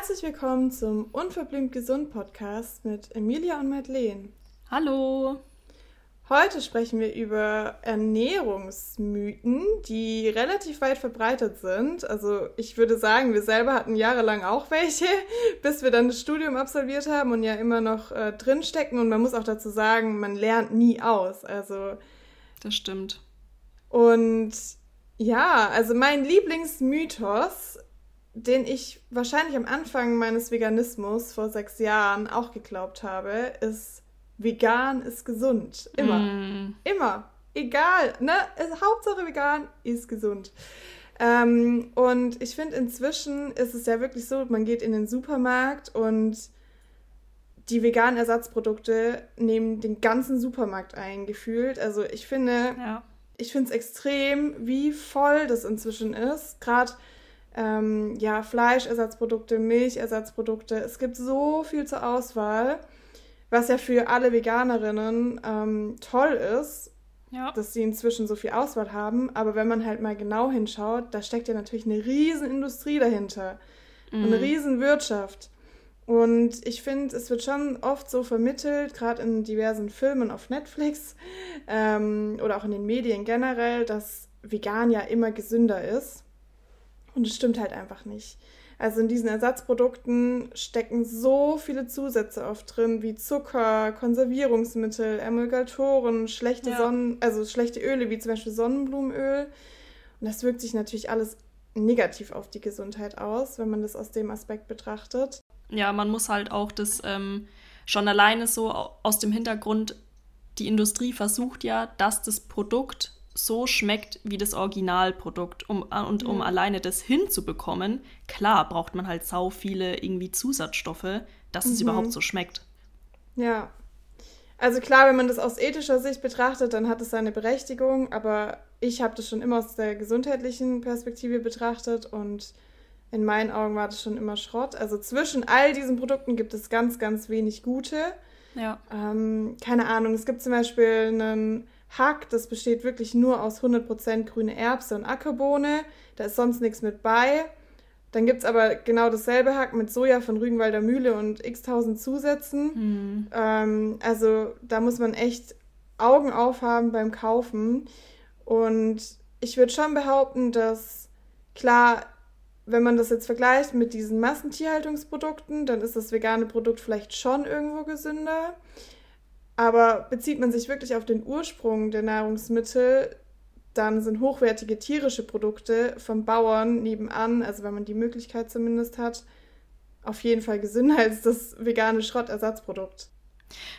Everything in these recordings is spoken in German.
Herzlich willkommen zum Unverblümt Gesund Podcast mit Emilia und Madeleine. Hallo! Heute sprechen wir über Ernährungsmythen, die relativ weit verbreitet sind. Also ich würde sagen, wir selber hatten jahrelang auch welche, bis wir dann das Studium absolviert haben und ja immer noch äh, drinstecken. Und man muss auch dazu sagen, man lernt nie aus. Also das stimmt. Und ja, also mein Lieblingsmythos den ich wahrscheinlich am Anfang meines Veganismus vor sechs Jahren auch geglaubt habe, ist, vegan ist gesund. Immer. Mm. Immer. Egal. Ne? Hauptsache vegan ist gesund. Ähm, und ich finde, inzwischen ist es ja wirklich so, man geht in den Supermarkt und die veganen Ersatzprodukte nehmen den ganzen Supermarkt ein, gefühlt. Also ich finde, ja. ich finde es extrem, wie voll das inzwischen ist. Gerade ähm, ja, Fleischersatzprodukte, Milchersatzprodukte. Es gibt so viel zur Auswahl, was ja für alle Veganerinnen ähm, toll ist, ja. dass sie inzwischen so viel Auswahl haben. Aber wenn man halt mal genau hinschaut, da steckt ja natürlich eine riesen Industrie dahinter. Mhm. Eine riesen Wirtschaft. Und ich finde, es wird schon oft so vermittelt, gerade in diversen Filmen auf Netflix ähm, oder auch in den Medien generell, dass vegan ja immer gesünder ist. Und es stimmt halt einfach nicht. Also in diesen Ersatzprodukten stecken so viele Zusätze oft drin, wie Zucker, Konservierungsmittel, Emulgatoren, schlechte ja. Sonnen, also schlechte Öle, wie zum Beispiel Sonnenblumenöl. Und das wirkt sich natürlich alles negativ auf die Gesundheit aus, wenn man das aus dem Aspekt betrachtet. Ja, man muss halt auch das ähm, schon alleine so aus dem Hintergrund, die Industrie versucht ja, dass das Produkt so schmeckt wie das Originalprodukt. Um, äh, und um mhm. alleine das hinzubekommen, klar braucht man halt sau viele irgendwie Zusatzstoffe, dass es mhm. überhaupt so schmeckt. Ja. Also klar, wenn man das aus ethischer Sicht betrachtet, dann hat es seine Berechtigung, aber ich habe das schon immer aus der gesundheitlichen Perspektive betrachtet und in meinen Augen war das schon immer Schrott. Also zwischen all diesen Produkten gibt es ganz, ganz wenig gute. Ja. Ähm, keine Ahnung, es gibt zum Beispiel einen Hack, das besteht wirklich nur aus 100% grüne Erbse und Ackerbohne. Da ist sonst nichts mit bei. Dann gibt es aber genau dasselbe Hack mit Soja von Rügenwalder Mühle und x tausend Zusätzen. Mhm. Ähm, also da muss man echt Augen aufhaben beim Kaufen. Und ich würde schon behaupten, dass klar, wenn man das jetzt vergleicht mit diesen Massentierhaltungsprodukten, dann ist das vegane Produkt vielleicht schon irgendwo gesünder. Aber bezieht man sich wirklich auf den Ursprung der Nahrungsmittel, dann sind hochwertige tierische Produkte vom Bauern nebenan, also wenn man die Möglichkeit zumindest hat, auf jeden Fall gesünder als das vegane Schrottersatzprodukt.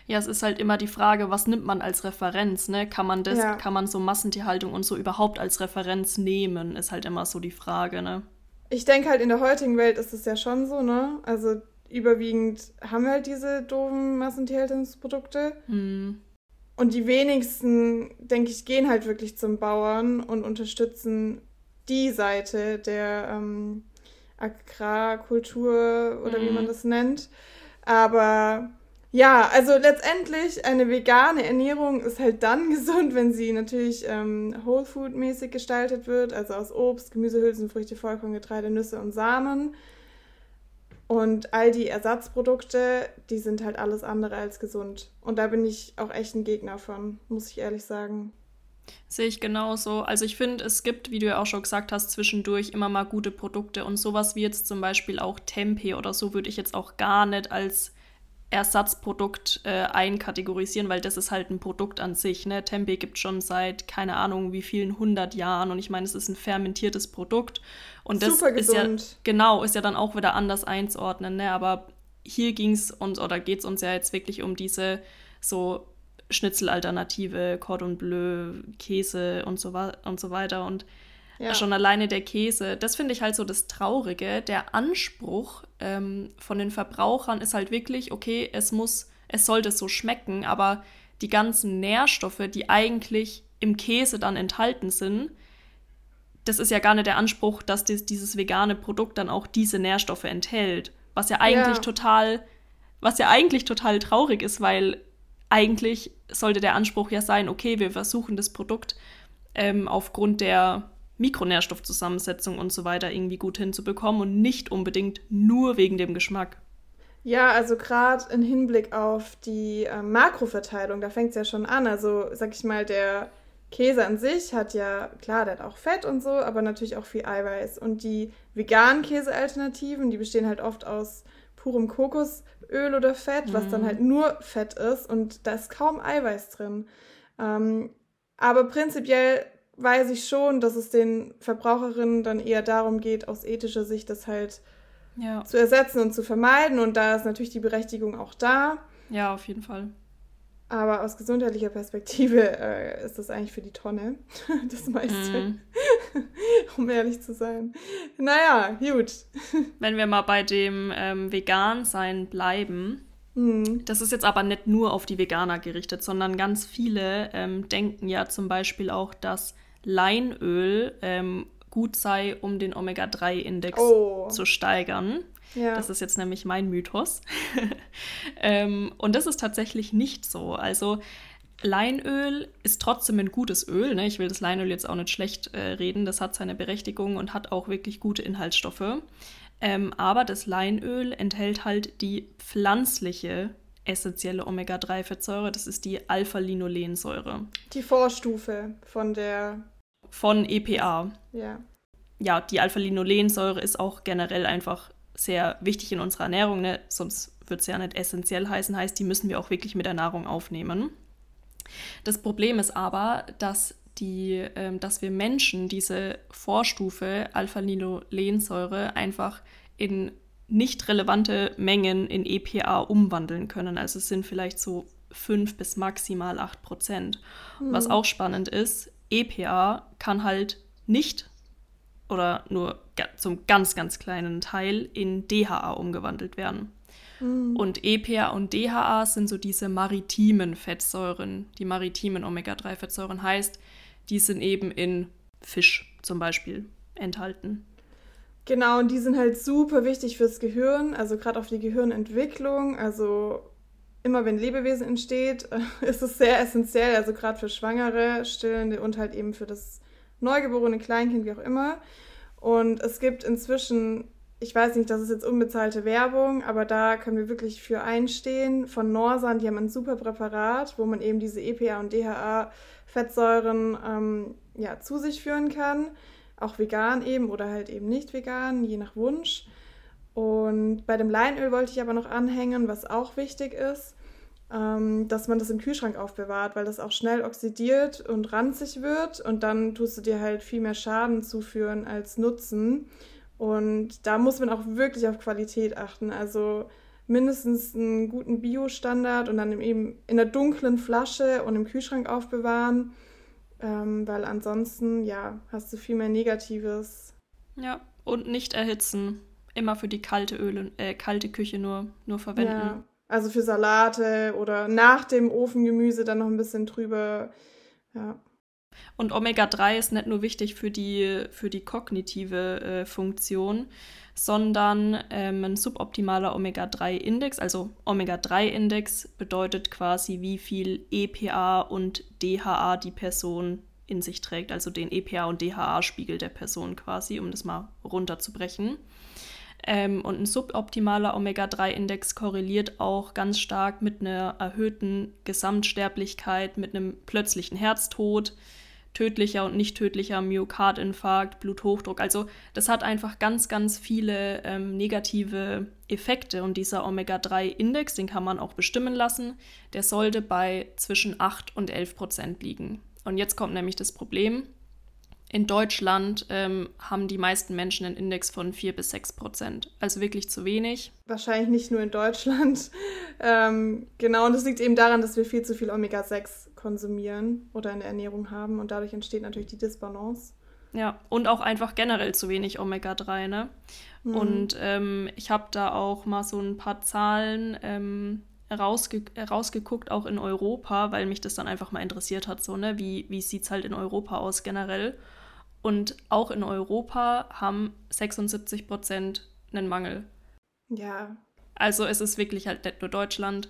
Ja, es ist halt immer die Frage, was nimmt man als Referenz, ne? Kann man das, ja. kann man so Massentierhaltung und so überhaupt als Referenz nehmen, ist halt immer so die Frage, ne? Ich denke halt, in der heutigen Welt ist es ja schon so, ne? Also überwiegend haben wir halt diese doofen Massentierhaltungsprodukte. Mhm. Und die wenigsten, denke ich, gehen halt wirklich zum Bauern und unterstützen die Seite der ähm, Agrarkultur oder mhm. wie man das nennt. Aber ja, also letztendlich eine vegane Ernährung ist halt dann gesund, wenn sie natürlich ähm, Whole Food mäßig gestaltet wird, also aus Obst, Gemüse, Hülsenfrüchte, Vollkorn, Getreide, Nüsse und Samen. Und all die Ersatzprodukte, die sind halt alles andere als gesund. Und da bin ich auch echt ein Gegner von, muss ich ehrlich sagen. Sehe ich genauso. Also ich finde, es gibt, wie du ja auch schon gesagt hast, zwischendurch immer mal gute Produkte und sowas wie jetzt zum Beispiel auch Tempeh oder so würde ich jetzt auch gar nicht als Ersatzprodukt äh, einkategorisieren, weil das ist halt ein Produkt an sich. Ne? Tempeh gibt schon seit keine Ahnung wie vielen hundert Jahren und ich meine, es ist ein fermentiertes Produkt und das Super gesund. ist ja genau ist ja dann auch wieder anders einzuordnen. Ne? Aber hier ging es uns oder geht es uns ja jetzt wirklich um diese so Schnitzelalternative, Cordon Bleu, Käse und so, und so weiter und ja. Schon alleine der Käse. Das finde ich halt so das Traurige. Der Anspruch ähm, von den Verbrauchern ist halt wirklich, okay, es muss, es sollte so schmecken, aber die ganzen Nährstoffe, die eigentlich im Käse dann enthalten sind, das ist ja gar nicht der Anspruch, dass dies, dieses vegane Produkt dann auch diese Nährstoffe enthält. Was ja eigentlich ja. total, was ja eigentlich total traurig ist, weil eigentlich sollte der Anspruch ja sein, okay, wir versuchen das Produkt ähm, aufgrund der Mikronährstoffzusammensetzung und so weiter irgendwie gut hinzubekommen und nicht unbedingt nur wegen dem Geschmack. Ja, also gerade im Hinblick auf die äh, Makroverteilung, da fängt es ja schon an. Also sag ich mal, der Käse an sich hat ja, klar, der hat auch Fett und so, aber natürlich auch viel Eiweiß. Und die veganen Käsealternativen, die bestehen halt oft aus purem Kokosöl oder Fett, mhm. was dann mhm. halt nur Fett ist und da ist kaum Eiweiß drin. Ähm, aber prinzipiell weiß ich schon, dass es den Verbraucherinnen dann eher darum geht, aus ethischer Sicht das halt ja. zu ersetzen und zu vermeiden. Und da ist natürlich die Berechtigung auch da. Ja, auf jeden Fall. Aber aus gesundheitlicher Perspektive äh, ist das eigentlich für die Tonne, das meiste, mm. um ehrlich zu sein. Naja, gut. Wenn wir mal bei dem ähm, Vegan-Sein bleiben, mm. das ist jetzt aber nicht nur auf die Veganer gerichtet, sondern ganz viele ähm, denken ja zum Beispiel auch, dass Leinöl ähm, gut sei, um den Omega-3-Index oh. zu steigern. Ja. Das ist jetzt nämlich mein Mythos. ähm, und das ist tatsächlich nicht so. Also Leinöl ist trotzdem ein gutes Öl. Ne? Ich will das Leinöl jetzt auch nicht schlecht äh, reden. Das hat seine Berechtigung und hat auch wirklich gute Inhaltsstoffe. Ähm, aber das Leinöl enthält halt die pflanzliche essentielle Omega-3-Fettsäure. Das ist die Alpha-Linolensäure. Die Vorstufe von der. Von EPA. Ja. Ja, die Alpha-Linolensäure ist auch generell einfach sehr wichtig in unserer Ernährung, ne? sonst wird es ja nicht essentiell heißen, heißt, die müssen wir auch wirklich mit der Nahrung aufnehmen. Das Problem ist aber, dass, die, äh, dass wir Menschen diese Vorstufe Alpha-Linolensäure einfach in nicht relevante Mengen in EPA umwandeln können. Also es sind vielleicht so 5 bis maximal 8 Prozent. Mhm. Was auch spannend ist, EPA kann halt nicht oder nur zum ganz, ganz kleinen Teil in DHA umgewandelt werden. Mhm. Und EPA und DHA sind so diese maritimen Fettsäuren, die maritimen Omega-3-Fettsäuren heißt, die sind eben in Fisch zum Beispiel enthalten. Genau, und die sind halt super wichtig fürs Gehirn, also gerade auf die Gehirnentwicklung. Also immer wenn Lebewesen entsteht, ist es sehr essentiell, also gerade für Schwangere, Stillende und halt eben für das neugeborene Kleinkind, wie auch immer. Und es gibt inzwischen, ich weiß nicht, das ist jetzt unbezahlte Werbung, aber da können wir wirklich für einstehen. Von Norsan, die haben ein super Präparat, wo man eben diese EPA und DHA-Fettsäuren ähm, ja, zu sich führen kann. Auch vegan eben oder halt eben nicht vegan, je nach Wunsch. Und bei dem Leinöl wollte ich aber noch anhängen, was auch wichtig ist ähm, dass man das im Kühlschrank aufbewahrt, weil das auch schnell oxidiert und ranzig wird und dann tust du dir halt viel mehr Schaden zuführen als Nutzen. Und da muss man auch wirklich auf Qualität achten. Also mindestens einen guten Bio-Standard und dann eben in einer dunklen Flasche und im Kühlschrank aufbewahren, ähm, weil ansonsten, ja, hast du viel mehr Negatives. Ja, und nicht erhitzen. Immer für die kalte Öle, äh, kalte Küche nur, nur verwenden. Ja. Also für Salate oder nach dem Ofengemüse dann noch ein bisschen drüber. Ja. Und Omega-3 ist nicht nur wichtig für die, für die kognitive äh, Funktion, sondern ähm, ein suboptimaler Omega-3-Index, also Omega-3-Index bedeutet quasi, wie viel EPA und DHA die Person in sich trägt, also den EPA und DHA-Spiegel der Person quasi, um das mal runterzubrechen. Ähm, und ein suboptimaler Omega-3-Index korreliert auch ganz stark mit einer erhöhten Gesamtsterblichkeit, mit einem plötzlichen Herztod, tödlicher und nicht tödlicher Myokardinfarkt, Bluthochdruck. Also das hat einfach ganz, ganz viele ähm, negative Effekte. Und dieser Omega-3-Index, den kann man auch bestimmen lassen, der sollte bei zwischen 8 und 11 Prozent liegen. Und jetzt kommt nämlich das Problem, in Deutschland ähm, haben die meisten Menschen einen Index von 4 bis 6 Prozent. Also wirklich zu wenig. Wahrscheinlich nicht nur in Deutschland. ähm, genau, und das liegt eben daran, dass wir viel zu viel Omega-6 konsumieren oder in der Ernährung haben. Und dadurch entsteht natürlich die Disbalance. Ja, und auch einfach generell zu wenig Omega-3, ne? Mhm. Und ähm, ich habe da auch mal so ein paar Zahlen ähm, rausge rausgeguckt, auch in Europa, weil mich das dann einfach mal interessiert hat, so, ne? Wie, wie sieht es halt in Europa aus generell? Und auch in Europa haben 76 Prozent einen Mangel. Ja. Also es ist wirklich halt nicht nur Deutschland.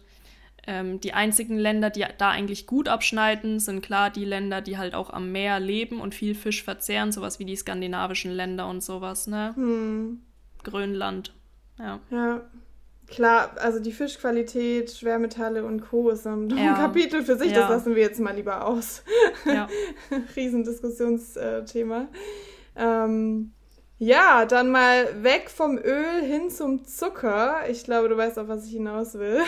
Ähm, die einzigen Länder, die da eigentlich gut abschneiden, sind klar die Länder, die halt auch am Meer leben und viel Fisch verzehren, sowas wie die skandinavischen Länder und sowas, ne? Hm. Grönland, ja. Ja. Klar, also die Fischqualität, Schwermetalle und Co. ist ein ja. Kapitel für sich, ja. das lassen wir jetzt mal lieber aus. Ja. Riesendiskussionsthema. Ähm, ja, dann mal weg vom Öl hin zum Zucker. Ich glaube, du weißt auch, was ich hinaus will.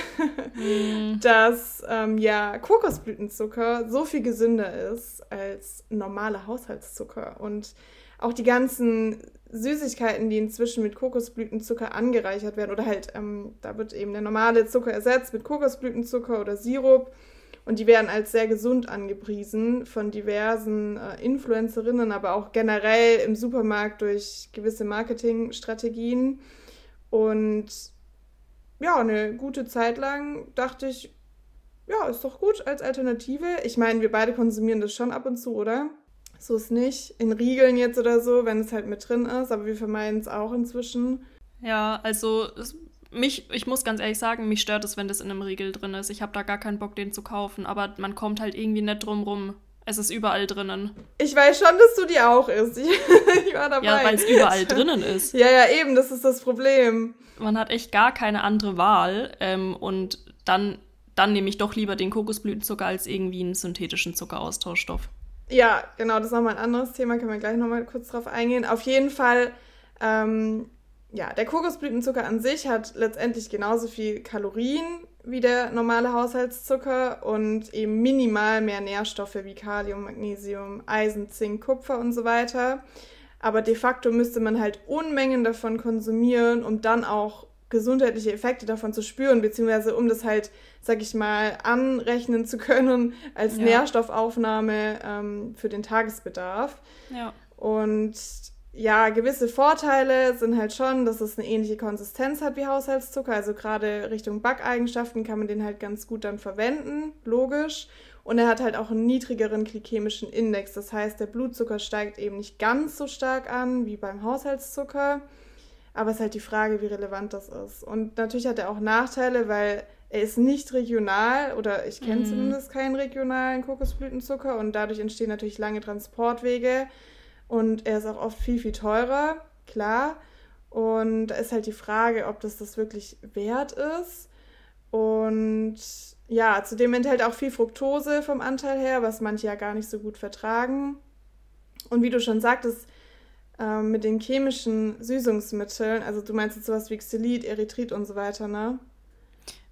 Mm. Dass ähm, ja Kokosblütenzucker so viel gesünder ist als normale Haushaltszucker. Und auch die ganzen Süßigkeiten, die inzwischen mit Kokosblütenzucker angereichert werden, oder halt, ähm, da wird eben der normale Zucker ersetzt mit Kokosblütenzucker oder Sirup. Und die werden als sehr gesund angepriesen von diversen äh, Influencerinnen, aber auch generell im Supermarkt durch gewisse Marketingstrategien. Und ja, eine gute Zeit lang dachte ich, ja, ist doch gut als Alternative. Ich meine, wir beide konsumieren das schon ab und zu, oder? So ist nicht. In Riegeln jetzt oder so, wenn es halt mit drin ist, aber wir vermeiden es auch inzwischen. Ja, also es mich, ich muss ganz ehrlich sagen, mich stört es, wenn das in einem Riegel drin ist. Ich habe da gar keinen Bock, den zu kaufen, aber man kommt halt irgendwie nicht drum rum. Es ist überall drinnen. Ich weiß schon, dass du die auch isst. Ich, ich war dabei. Ja, weil es überall drinnen ist. Ja, ja, eben, das ist das Problem. Man hat echt gar keine andere Wahl. Ähm, und dann, dann nehme ich doch lieber den Kokosblütenzucker als irgendwie einen synthetischen Zuckeraustauschstoff. Ja, genau, das ist nochmal ein anderes Thema, können wir gleich nochmal kurz drauf eingehen. Auf jeden Fall ähm, ja, der Kokosblütenzucker an sich hat letztendlich genauso viel Kalorien wie der normale Haushaltszucker und eben minimal mehr Nährstoffe wie Kalium, Magnesium, Eisen, Zink, Kupfer und so weiter. Aber de facto müsste man halt Unmengen davon konsumieren, um dann auch gesundheitliche Effekte davon zu spüren, beziehungsweise um das halt, sag ich mal, anrechnen zu können als ja. Nährstoffaufnahme ähm, für den Tagesbedarf. Ja. Und ja, gewisse Vorteile sind halt schon, dass es eine ähnliche Konsistenz hat wie Haushaltszucker. Also gerade Richtung Backeigenschaften kann man den halt ganz gut dann verwenden, logisch. Und er hat halt auch einen niedrigeren glykämischen Index. Das heißt, der Blutzucker steigt eben nicht ganz so stark an wie beim Haushaltszucker. Aber es ist halt die Frage, wie relevant das ist. Und natürlich hat er auch Nachteile, weil er ist nicht regional oder ich kenne mm. zumindest keinen regionalen Kokosblütenzucker und dadurch entstehen natürlich lange Transportwege. Und er ist auch oft viel, viel teurer, klar. Und da ist halt die Frage, ob das das wirklich wert ist. Und ja, zudem enthält auch viel Fructose vom Anteil her, was manche ja gar nicht so gut vertragen. Und wie du schon sagtest, äh, mit den chemischen Süßungsmitteln, also du meinst jetzt sowas wie Xylit, Erythrit und so weiter, ne?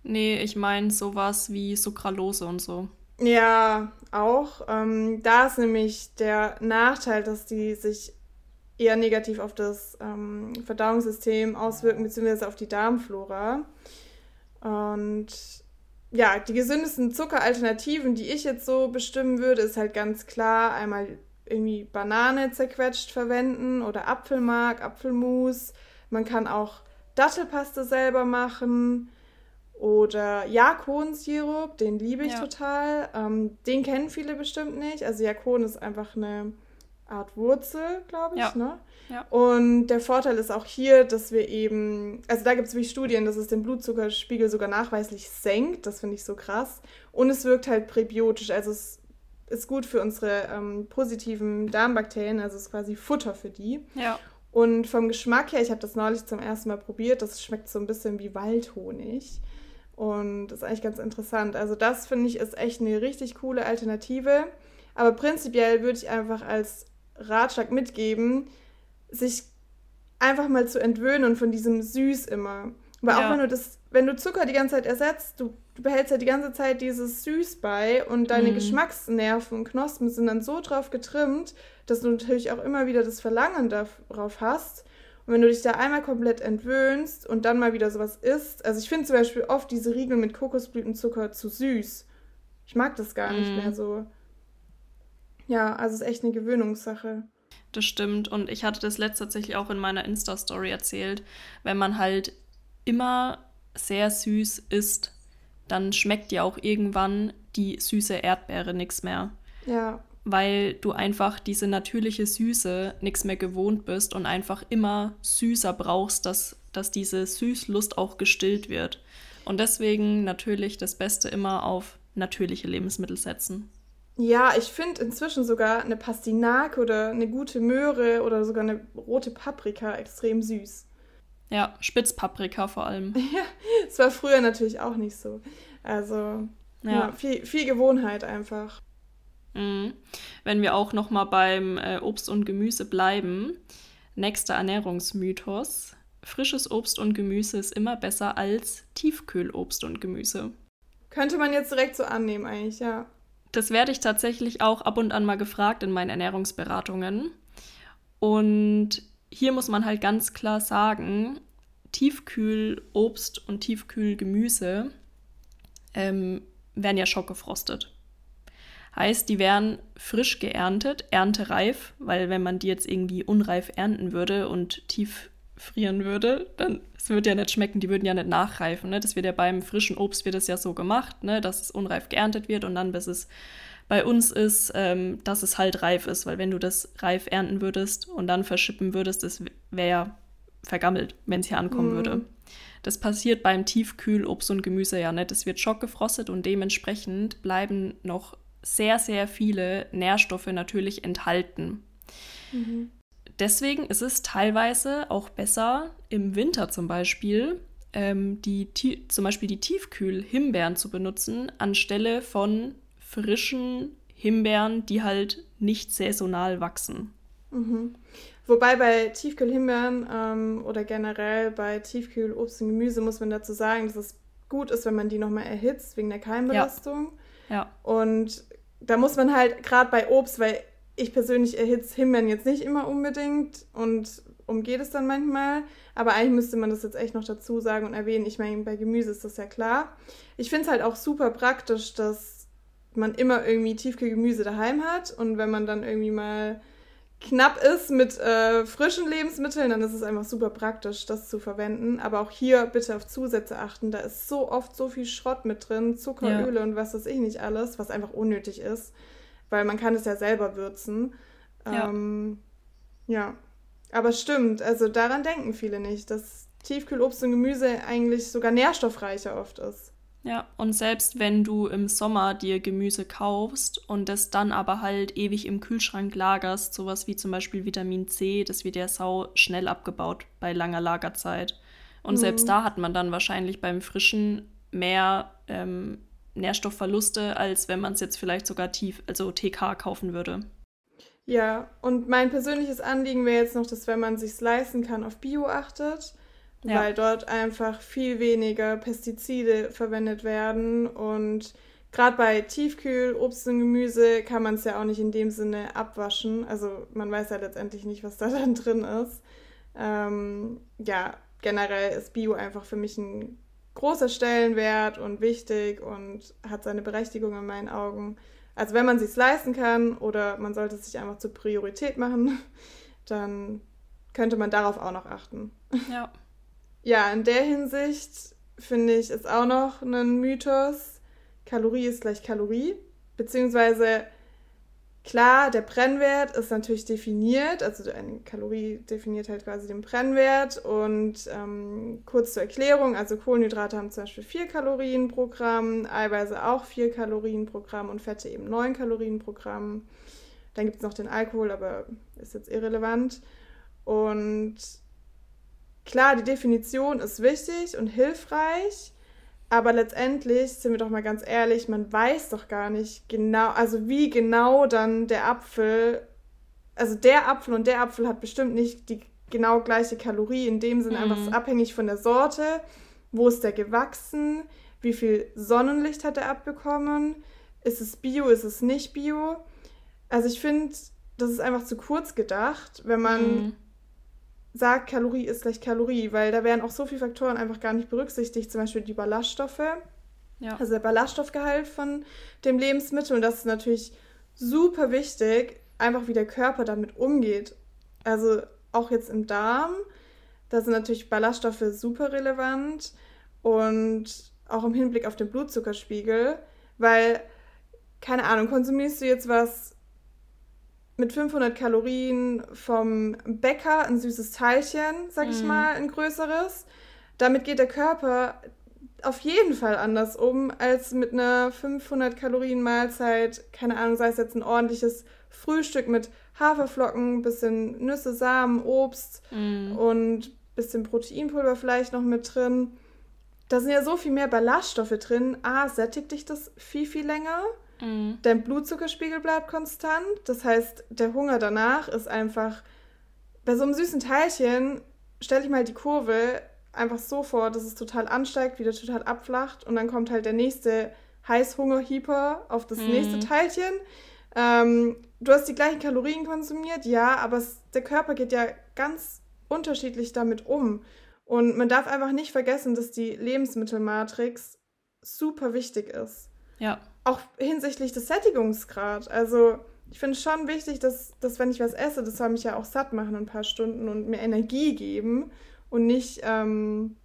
Nee, ich meine sowas wie Sucralose und so. Ja, auch. Ähm, da ist nämlich der Nachteil, dass die sich eher negativ auf das ähm, Verdauungssystem auswirken, beziehungsweise auf die Darmflora. Und ja, die gesündesten Zuckeralternativen, die ich jetzt so bestimmen würde, ist halt ganz klar einmal irgendwie Banane zerquetscht verwenden oder Apfelmark, Apfelmus. Man kann auch Dattelpaste selber machen. Oder Jakonsirup, den liebe ich ja. total. Ähm, den kennen viele bestimmt nicht. Also Jakon ist einfach eine Art Wurzel, glaube ich. Ja. Ne? Ja. Und der Vorteil ist auch hier, dass wir eben, also da gibt es wirklich Studien, dass es den Blutzuckerspiegel sogar nachweislich senkt. Das finde ich so krass. Und es wirkt halt präbiotisch, also es ist gut für unsere ähm, positiven Darmbakterien, also ist quasi Futter für die. Ja. Und vom Geschmack her, ich habe das neulich zum ersten Mal probiert, das schmeckt so ein bisschen wie Waldhonig. Und das ist eigentlich ganz interessant. Also das finde ich ist echt eine richtig coole Alternative. Aber prinzipiell würde ich einfach als Ratschlag mitgeben, sich einfach mal zu entwöhnen von diesem Süß immer. Weil ja. auch wenn du das, wenn du Zucker die ganze Zeit ersetzt, du, du behältst ja die ganze Zeit dieses Süß bei und deine mhm. Geschmacksnerven und Knospen sind dann so drauf getrimmt, dass du natürlich auch immer wieder das Verlangen darauf hast. Und wenn du dich da einmal komplett entwöhnst und dann mal wieder sowas isst, also ich finde zum Beispiel oft diese Riegel mit Kokosblütenzucker zu süß. Ich mag das gar nicht mm. mehr so. Ja, also es ist echt eine Gewöhnungssache. Das stimmt. Und ich hatte das letzt tatsächlich auch in meiner Insta-Story erzählt. Wenn man halt immer sehr süß isst, dann schmeckt ja auch irgendwann die süße Erdbeere nichts mehr. Ja weil du einfach diese natürliche Süße nichts mehr gewohnt bist und einfach immer süßer brauchst, dass, dass diese Süßlust auch gestillt wird. Und deswegen natürlich das Beste immer auf natürliche Lebensmittel setzen. Ja, ich finde inzwischen sogar eine Pastinake oder eine gute Möhre oder sogar eine rote Paprika extrem süß. Ja, Spitzpaprika vor allem. Ja, es war früher natürlich auch nicht so. Also, ja, ja viel, viel Gewohnheit einfach. Mhm. Wenn wir auch noch mal beim äh, Obst und Gemüse bleiben, nächster Ernährungsmythos: Frisches Obst und Gemüse ist immer besser als Tiefkühlobst und Gemüse. Könnte man jetzt direkt so annehmen, eigentlich, ja. Das werde ich tatsächlich auch ab und an mal gefragt in meinen Ernährungsberatungen. Und hier muss man halt ganz klar sagen, Tiefkühlobst und Tiefkühlgemüse ähm, werden ja schockgefrostet. Heißt, die werden frisch geerntet, erntereif, weil wenn man die jetzt irgendwie unreif ernten würde und tief frieren würde, dann es würde ja nicht schmecken, die würden ja nicht nachreifen. Ne? Das wird ja beim frischen Obst wird es ja so gemacht, ne? dass es unreif geerntet wird und dann bis es bei uns ist, ähm, dass es halt reif ist, weil wenn du das reif ernten würdest und dann verschippen würdest, das wäre ja vergammelt, wenn es hier ankommen mm. würde. Das passiert beim Tiefkühlobst und Gemüse ja nicht. Es wird schockgefrostet und dementsprechend bleiben noch sehr, sehr viele Nährstoffe natürlich enthalten. Mhm. Deswegen ist es teilweise auch besser, im Winter zum Beispiel, ähm, die, zum Beispiel die Tiefkühl-Himbeeren zu benutzen, anstelle von frischen Himbeeren, die halt nicht saisonal wachsen. Mhm. Wobei bei Tiefkühl-Himbeeren ähm, oder generell bei Tiefkühl-Obst und Gemüse muss man dazu sagen, dass es gut ist, wenn man die nochmal erhitzt wegen der Keimbelastung. Ja. ja. Und da muss man halt gerade bei Obst, weil ich persönlich erhitze Himbeeren jetzt nicht immer unbedingt und umgeht es dann manchmal. Aber eigentlich müsste man das jetzt echt noch dazu sagen und erwähnen. Ich meine, bei Gemüse ist das ja klar. Ich finde es halt auch super praktisch, dass man immer irgendwie Tiefkühlgemüse daheim hat und wenn man dann irgendwie mal knapp ist mit äh, frischen Lebensmitteln, dann ist es einfach super praktisch, das zu verwenden. Aber auch hier bitte auf Zusätze achten. Da ist so oft so viel Schrott mit drin, Zuckeröle ja. und was weiß ich nicht alles, was einfach unnötig ist, weil man kann es ja selber würzen. Ja. Ähm, ja. Aber stimmt, also daran denken viele nicht, dass Tiefkühlobst und Gemüse eigentlich sogar nährstoffreicher oft ist. Ja, und selbst wenn du im Sommer dir Gemüse kaufst und das dann aber halt ewig im Kühlschrank lagerst, sowas wie zum Beispiel Vitamin C, das wird ja sau schnell abgebaut bei langer Lagerzeit. Und mhm. selbst da hat man dann wahrscheinlich beim Frischen mehr ähm, Nährstoffverluste, als wenn man es jetzt vielleicht sogar tief, also TK kaufen würde. Ja, und mein persönliches Anliegen wäre jetzt noch, dass wenn man sich leisten kann, auf Bio achtet ja. weil dort einfach viel weniger Pestizide verwendet werden und gerade bei Tiefkühl, Obst und Gemüse kann man es ja auch nicht in dem Sinne abwaschen. Also man weiß ja letztendlich nicht, was da dann drin ist. Ähm, ja, generell ist Bio einfach für mich ein großer Stellenwert und wichtig und hat seine Berechtigung in meinen Augen. Also wenn man es sich leisten kann oder man sollte es sich einfach zur Priorität machen, dann könnte man darauf auch noch achten. Ja ja, in der Hinsicht finde ich, ist auch noch ein Mythos. Kalorie ist gleich Kalorie. Beziehungsweise, klar, der Brennwert ist natürlich definiert. Also eine Kalorie definiert halt quasi den Brennwert. Und ähm, kurz zur Erklärung, also Kohlenhydrate haben zum Beispiel 4 Kalorien pro Gramm, Eiweiße auch 4 Kalorien pro Gramm und Fette eben 9 Kalorien pro Gramm. Dann gibt es noch den Alkohol, aber ist jetzt irrelevant. Und klar, die Definition ist wichtig und hilfreich, aber letztendlich, sind wir doch mal ganz ehrlich, man weiß doch gar nicht genau, also wie genau dann der Apfel, also der Apfel und der Apfel hat bestimmt nicht die genau gleiche Kalorie, in dem Sinne mhm. einfach abhängig von der Sorte, wo ist der gewachsen, wie viel Sonnenlicht hat er abbekommen, ist es Bio, ist es nicht Bio. Also ich finde, das ist einfach zu kurz gedacht, wenn man mhm sagt, Kalorie ist gleich Kalorie, weil da werden auch so viele Faktoren einfach gar nicht berücksichtigt, zum Beispiel die Ballaststoffe, ja. also der Ballaststoffgehalt von dem Lebensmittel und das ist natürlich super wichtig, einfach wie der Körper damit umgeht. Also auch jetzt im Darm, da sind natürlich Ballaststoffe super relevant und auch im Hinblick auf den Blutzuckerspiegel, weil, keine Ahnung, konsumierst du jetzt was mit 500 Kalorien vom Bäcker ein süßes Teilchen, sag ich mm. mal, ein größeres. Damit geht der Körper auf jeden Fall anders um als mit einer 500 Kalorien Mahlzeit. Keine Ahnung, sei es jetzt ein ordentliches Frühstück mit Haferflocken, bisschen Nüsse, Samen, Obst mm. und bisschen Proteinpulver vielleicht noch mit drin. Da sind ja so viel mehr Ballaststoffe drin. A, sättigt dich das viel, viel länger. Mm. Dein Blutzuckerspiegel bleibt konstant. Das heißt, der Hunger danach ist einfach. Bei so einem süßen Teilchen stell dich mal die Kurve einfach so vor, dass es total ansteigt, wieder total abflacht und dann kommt halt der nächste Heißhunger-Hyper auf das mm. nächste Teilchen. Ähm, du hast die gleichen Kalorien konsumiert, ja, aber es, der Körper geht ja ganz unterschiedlich damit um. Und man darf einfach nicht vergessen, dass die Lebensmittelmatrix super wichtig ist. Ja. Auch hinsichtlich des Sättigungsgrad. Also ich finde es schon wichtig, dass, dass wenn ich was esse, das soll mich ja auch satt machen ein paar Stunden und mir Energie geben und nicht, ähm,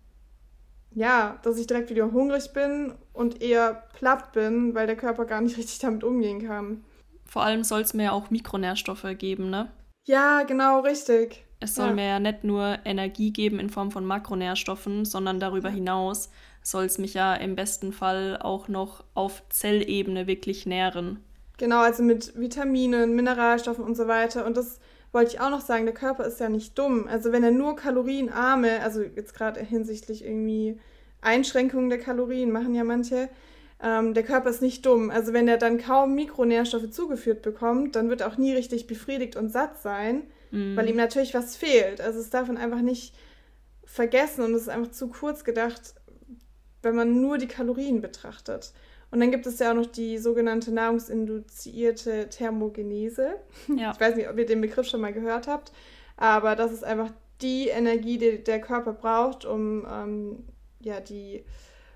ja, dass ich direkt wieder hungrig bin und eher platt bin, weil der Körper gar nicht richtig damit umgehen kann. Vor allem soll es mir auch Mikronährstoffe geben, ne? Ja, genau, richtig. Es soll ja. mir ja nicht nur Energie geben in Form von Makronährstoffen, sondern darüber hinaus soll es mich ja im besten Fall auch noch auf Zellebene wirklich nähren. Genau, also mit Vitaminen, Mineralstoffen und so weiter. Und das wollte ich auch noch sagen, der Körper ist ja nicht dumm. Also wenn er nur kalorienarme, also jetzt gerade hinsichtlich irgendwie Einschränkungen der Kalorien machen ja manche, ähm, der Körper ist nicht dumm. Also wenn er dann kaum Mikronährstoffe zugeführt bekommt, dann wird er auch nie richtig befriedigt und satt sein, mhm. weil ihm natürlich was fehlt. Also es darf man einfach nicht vergessen und es ist einfach zu kurz gedacht, wenn man nur die Kalorien betrachtet. Und dann gibt es ja auch noch die sogenannte nahrungsinduzierte Thermogenese. Ja. Ich weiß nicht, ob ihr den Begriff schon mal gehört habt, aber das ist einfach die Energie, die der Körper braucht, um ähm, ja, die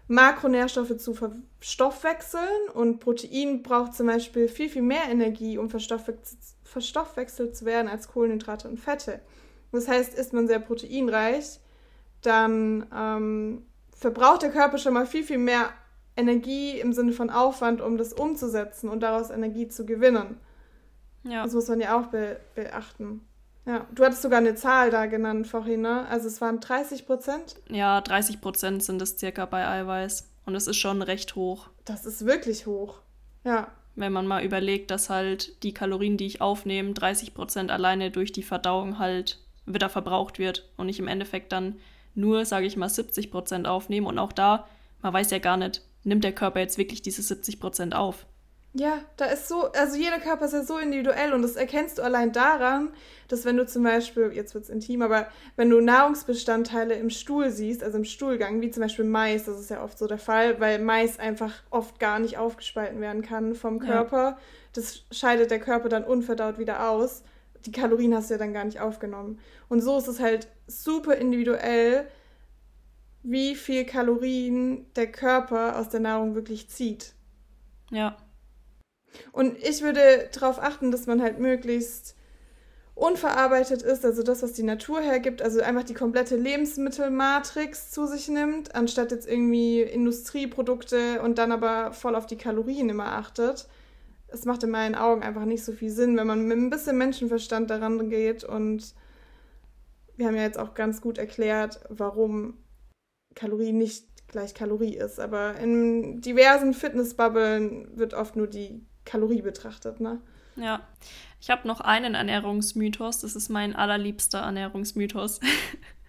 Makronährstoffe zu verstoffwechseln. Und Protein braucht zum Beispiel viel, viel mehr Energie, um verstoffwechselt zu werden als Kohlenhydrate und Fette. Das heißt, ist man sehr proteinreich, dann ähm, verbraucht der Körper schon mal viel, viel mehr Energie im Sinne von Aufwand, um das umzusetzen und daraus Energie zu gewinnen. Ja. Das muss man ja auch be beachten. Ja, du hattest sogar eine Zahl da genannt vorhin, ne? Also es waren 30 Prozent? Ja, 30 Prozent sind es circa bei Eiweiß. Und es ist schon recht hoch. Das ist wirklich hoch. Ja. Wenn man mal überlegt, dass halt die Kalorien, die ich aufnehme, 30 Prozent alleine durch die Verdauung halt wieder verbraucht wird und ich im Endeffekt dann nur, sage ich mal, 70 Prozent aufnehme. Und auch da, man weiß ja gar nicht, nimmt der Körper jetzt wirklich diese 70 Prozent auf. Ja, da ist so, also jeder Körper ist ja so individuell und das erkennst du allein daran, dass wenn du zum Beispiel, jetzt wird es intim, aber wenn du Nahrungsbestandteile im Stuhl siehst, also im Stuhlgang, wie zum Beispiel Mais, das ist ja oft so der Fall, weil Mais einfach oft gar nicht aufgespalten werden kann vom Körper. Ja. Das scheidet der Körper dann unverdaut wieder aus. Die Kalorien hast du ja dann gar nicht aufgenommen. Und so ist es halt super individuell, wie viel Kalorien der Körper aus der Nahrung wirklich zieht. Ja. Und ich würde darauf achten, dass man halt möglichst unverarbeitet ist, also das, was die Natur hergibt, also einfach die komplette Lebensmittelmatrix zu sich nimmt, anstatt jetzt irgendwie Industrieprodukte und dann aber voll auf die Kalorien immer achtet. Es macht in meinen Augen einfach nicht so viel Sinn, wenn man mit ein bisschen Menschenverstand daran geht und wir haben ja jetzt auch ganz gut erklärt, warum Kalorie nicht gleich Kalorie ist. Aber in diversen Fitnessbubbeln wird oft nur die Kalorie betrachtet, ne? Ja. Ich habe noch einen Ernährungsmythos, das ist mein allerliebster Ernährungsmythos.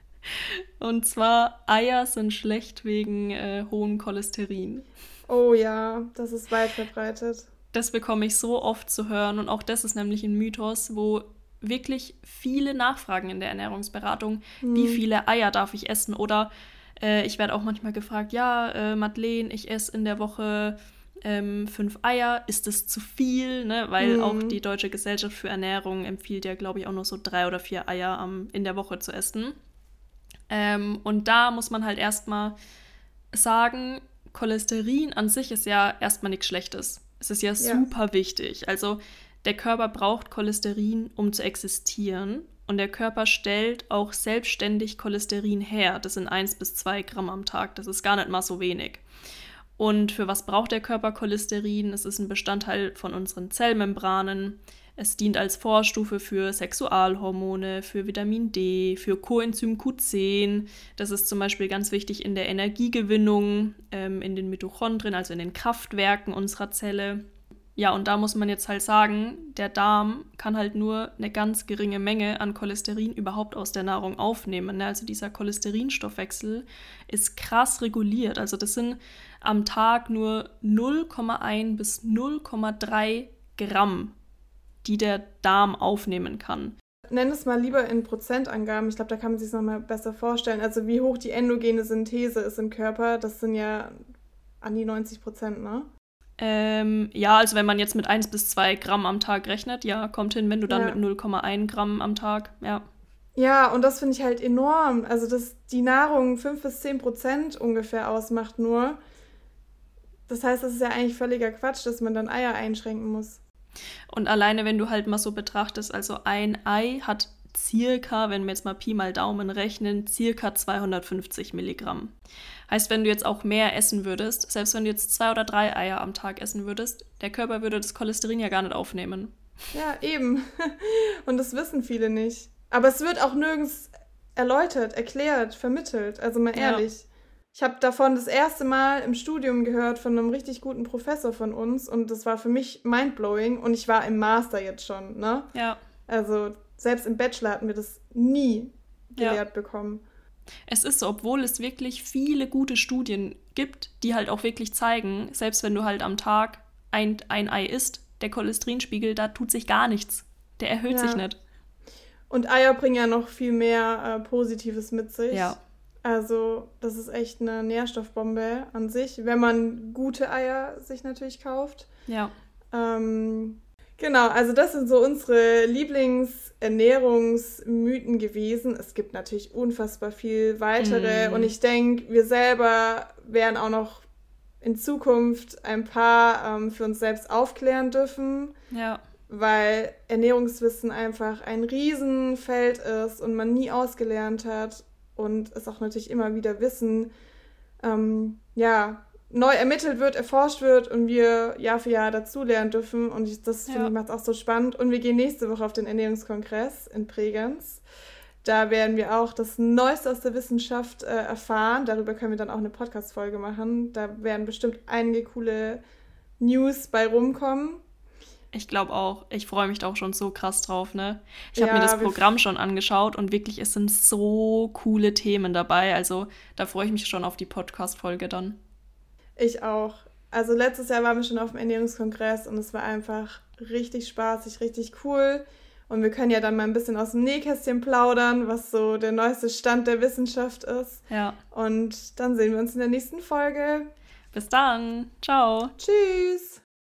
Und zwar, Eier sind schlecht wegen äh, hohem Cholesterin. Oh ja, das ist weit verbreitet. Das bekomme ich so oft zu hören und auch das ist nämlich ein Mythos, wo wirklich viele Nachfragen in der Ernährungsberatung, hm. wie viele Eier darf ich essen oder äh, ich werde auch manchmal gefragt, ja, äh, Madeleine, ich esse in der Woche ähm, fünf Eier, ist das zu viel? Ne? Weil mhm. auch die Deutsche Gesellschaft für Ernährung empfiehlt ja, glaube ich, auch nur so drei oder vier Eier um, in der Woche zu essen. Ähm, und da muss man halt erstmal sagen, Cholesterin an sich ist ja erstmal nichts Schlechtes. Es ist ja, ja super wichtig. Also der Körper braucht Cholesterin, um zu existieren. Und der Körper stellt auch selbstständig Cholesterin her. Das sind 1 bis 2 Gramm am Tag. Das ist gar nicht mal so wenig. Und für was braucht der Körper Cholesterin? Es ist ein Bestandteil von unseren Zellmembranen. Es dient als Vorstufe für Sexualhormone, für Vitamin D, für Coenzym Q10. Das ist zum Beispiel ganz wichtig in der Energiegewinnung, ähm, in den Mitochondrien, also in den Kraftwerken unserer Zelle. Ja, und da muss man jetzt halt sagen, der Darm kann halt nur eine ganz geringe Menge an Cholesterin überhaupt aus der Nahrung aufnehmen. Ne? Also dieser Cholesterinstoffwechsel ist krass reguliert. Also das sind am Tag nur 0,1 bis 0,3 Gramm, die der Darm aufnehmen kann. Nenn es mal lieber in Prozentangaben. Ich glaube, da kann man sich es nochmal besser vorstellen. Also wie hoch die endogene Synthese ist im Körper, das sind ja an die 90 Prozent, ne? Ähm, ja, also wenn man jetzt mit 1 bis 2 Gramm am Tag rechnet, ja, kommt hin, wenn du dann ja. mit 0,1 Gramm am Tag, ja. Ja, und das finde ich halt enorm. Also, dass die Nahrung 5 bis 10 Prozent ungefähr ausmacht nur. Das heißt, das ist ja eigentlich völliger Quatsch, dass man dann Eier einschränken muss. Und alleine, wenn du halt mal so betrachtest, also ein Ei hat circa, wenn wir jetzt mal Pi mal Daumen rechnen, circa 250 Milligramm. Heißt, wenn du jetzt auch mehr essen würdest, selbst wenn du jetzt zwei oder drei Eier am Tag essen würdest, der Körper würde das Cholesterin ja gar nicht aufnehmen. Ja, eben. Und das wissen viele nicht. Aber es wird auch nirgends erläutert, erklärt, vermittelt. Also mal ehrlich. Ja. Ich habe davon das erste Mal im Studium gehört von einem richtig guten Professor von uns und das war für mich mindblowing und ich war im Master jetzt schon, ne? Ja. Also selbst im Bachelor hatten wir das nie gelehrt ja. bekommen. Es ist so, obwohl es wirklich viele gute Studien gibt, die halt auch wirklich zeigen, selbst wenn du halt am Tag ein, ein Ei isst, der Cholesterinspiegel, da tut sich gar nichts. Der erhöht ja. sich nicht. Und Eier bringen ja noch viel mehr äh, Positives mit sich. Ja. Also, das ist echt eine Nährstoffbombe an sich, wenn man gute Eier sich natürlich kauft. Ja. Ähm, Genau, also das sind so unsere Lieblingsernährungsmythen gewesen. Es gibt natürlich unfassbar viel weitere mm. und ich denke, wir selber werden auch noch in Zukunft ein paar ähm, für uns selbst aufklären dürfen. Ja. Weil Ernährungswissen einfach ein Riesenfeld ist und man nie ausgelernt hat und es auch natürlich immer wieder Wissen, ähm, ja, neu ermittelt wird, erforscht wird und wir Jahr für Jahr dazulernen dürfen. Und ich, das ja. finde ich macht auch so spannend. Und wir gehen nächste Woche auf den Ernährungskongress in Bregenz. Da werden wir auch das Neueste aus der Wissenschaft äh, erfahren. Darüber können wir dann auch eine Podcast-Folge machen. Da werden bestimmt einige coole News bei rumkommen. Ich glaube auch. Ich freue mich da auch schon so krass drauf, ne? Ich habe ja, mir das Programm schon angeschaut und wirklich, es sind so coole Themen dabei. Also da freue ich mich schon auf die Podcast-Folge dann. Ich auch. Also letztes Jahr waren wir schon auf dem Ernährungskongress und es war einfach richtig spaßig, richtig cool. Und wir können ja dann mal ein bisschen aus dem Nähkästchen plaudern, was so der neueste Stand der Wissenschaft ist. Ja. Und dann sehen wir uns in der nächsten Folge. Bis dann. Ciao. Tschüss.